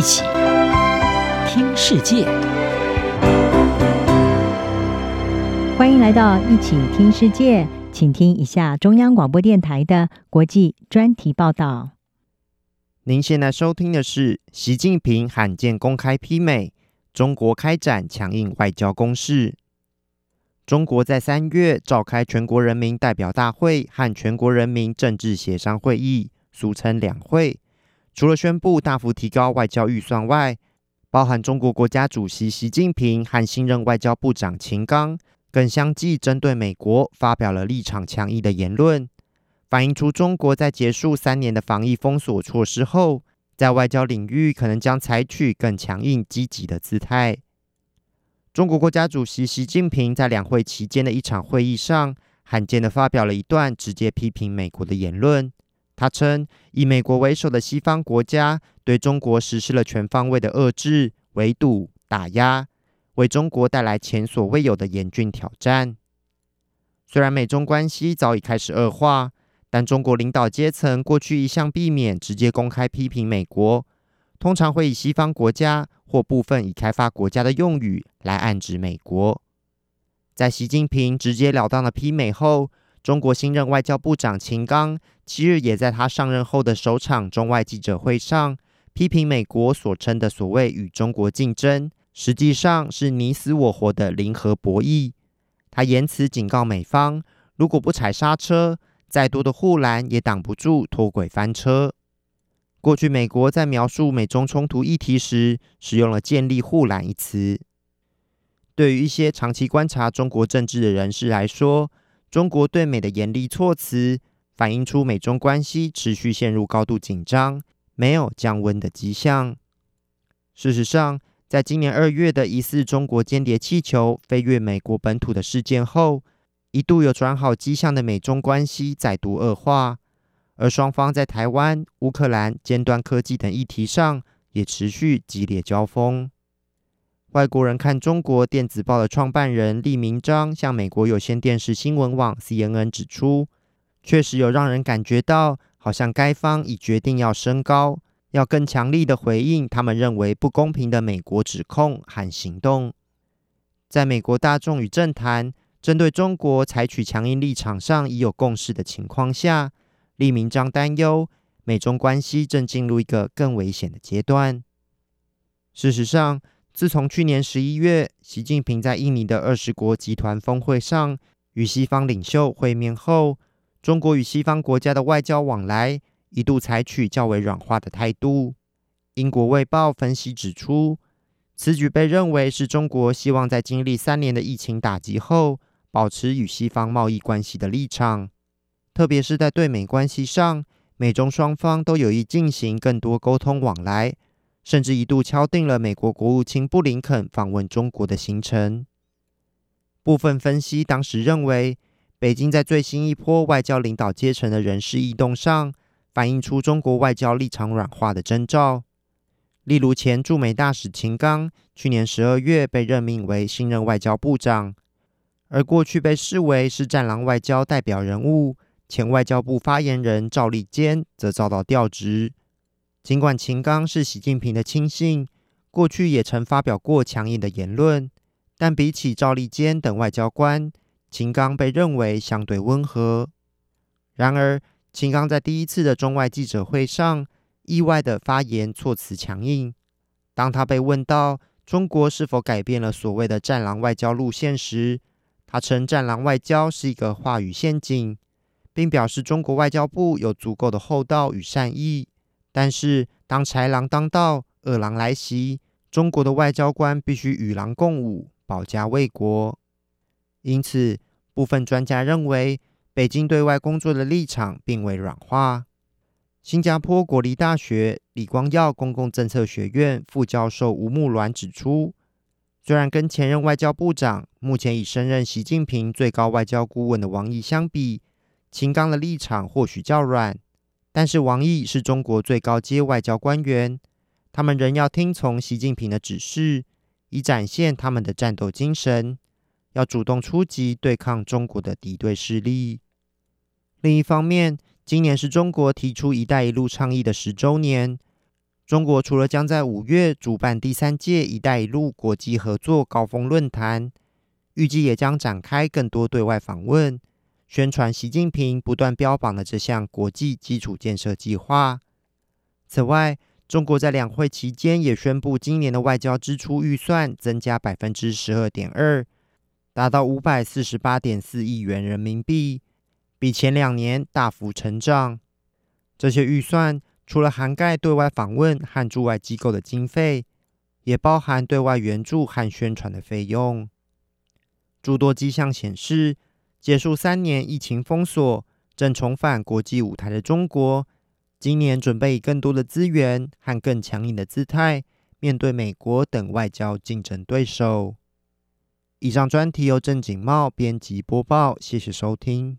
一起听世界，欢迎来到一起听世界，请听一下中央广播电台的国际专题报道。您现在收听的是习近平罕见公开批美，中国开展强硬外交攻势。中国在三月召开全国人民代表大会和全国人民政治协商会议，俗称两会。除了宣布大幅提高外交预算外，包含中国国家主席习近平和新任外交部长秦刚，更相继针对美国发表了立场强硬的言论，反映出中国在结束三年的防疫封锁措施后，在外交领域可能将采取更强硬积极的姿态。中国国家主席习近平在两会期间的一场会议上，罕见地发表了一段直接批评美国的言论。他称，以美国为首的西方国家对中国实施了全方位的遏制、围堵、打压，为中国带来前所未有的严峻挑战。虽然美中关系早已开始恶化，但中国领导阶层过去一向避免直接公开批评美国，通常会以西方国家或部分已开发国家的用语来暗指美国。在习近平直截了当的批美后，中国新任外交部长秦刚七日也在他上任后的首场中外记者会上，批评美国所称的所谓与中国竞争，实际上是你死我活的零和博弈。他言辞警告美方，如果不踩刹车，再多的护栏也挡不住脱轨翻车。过去美国在描述美中冲突议题时，使用了“建立护栏”一词。对于一些长期观察中国政治的人士来说，中国对美的严厉措辞，反映出美中关系持续陷入高度紧张，没有降温的迹象。事实上，在今年二月的疑似中国间谍气球飞越美国本土的事件后，一度有转好迹象的美中关系再度恶化，而双方在台湾、乌克兰、尖端科技等议题上也持续激烈交锋。外国人看中国电子报的创办人厉明章向美国有线电视新闻网 CNN 指出，确实有让人感觉到，好像该方已决定要升高，要更强力的回应他们认为不公平的美国指控和行动。在美国大众与政坛针对中国采取强硬立场上已有共识的情况下，厉明章担忧美中关系正进入一个更危险的阶段。事实上，自从去年十一月，习近平在印尼的二十国集团峰会上与西方领袖会面后，中国与西方国家的外交往来一度采取较为软化的态度。英国卫报分析指出，此举被认为是中国希望在经历三年的疫情打击后，保持与西方贸易关系的立场，特别是在对美关系上，美中双方都有意进行更多沟通往来。甚至一度敲定了美国国务卿布林肯访问中国的行程。部分分析当时认为，北京在最新一波外交领导阶层的人事异动上，反映出中国外交立场软化的征兆。例如，前驻美大使秦刚去年十二月被任命为新任外交部长，而过去被视为是“战狼外交”代表人物前外交部发言人赵立坚则遭到调职。尽管秦刚是习近平的亲信，过去也曾发表过强硬的言论，但比起赵立坚等外交官，秦刚被认为相对温和。然而，秦刚在第一次的中外记者会上，意外的发言措辞强硬。当他被问到中国是否改变了所谓的“战狼外交”路线时，他称“战狼外交”是一个话语陷阱，并表示中国外交部有足够的厚道与善意。但是，当豺狼当道、饿狼来袭，中国的外交官必须与狼共舞，保家卫国。因此，部分专家认为，北京对外工作的立场并未软化。新加坡国立大学李光耀公共政策学院副教授吴木鸾指出，虽然跟前任外交部长、目前已升任习近平最高外交顾问的王毅相比，秦刚的立场或许较软。但是王毅是中国最高阶外交官员，他们仍要听从习近平的指示，以展现他们的战斗精神，要主动出击对抗中国的敌对势力。另一方面，今年是中国提出“一带一路”倡议的十周年，中国除了将在五月主办第三届“一带一路”国际合作高峰论坛，预计也将展开更多对外访问，宣传习近平不断标榜的这项国际基础建设计划。此外，中国在两会期间也宣布，今年的外交支出预算增加百分之十二点二，达到五百四十八点四亿元人民币，比前两年大幅成长。这些预算除了涵盖对外访问和驻外机构的经费，也包含对外援助和宣传的费用。诸多迹象显示，结束三年疫情封锁，正重返国际舞台的中国。今年准备以更多的资源和更强硬的姿态面对美国等外交竞争对手。以上专题由郑景茂编辑播报，谢谢收听。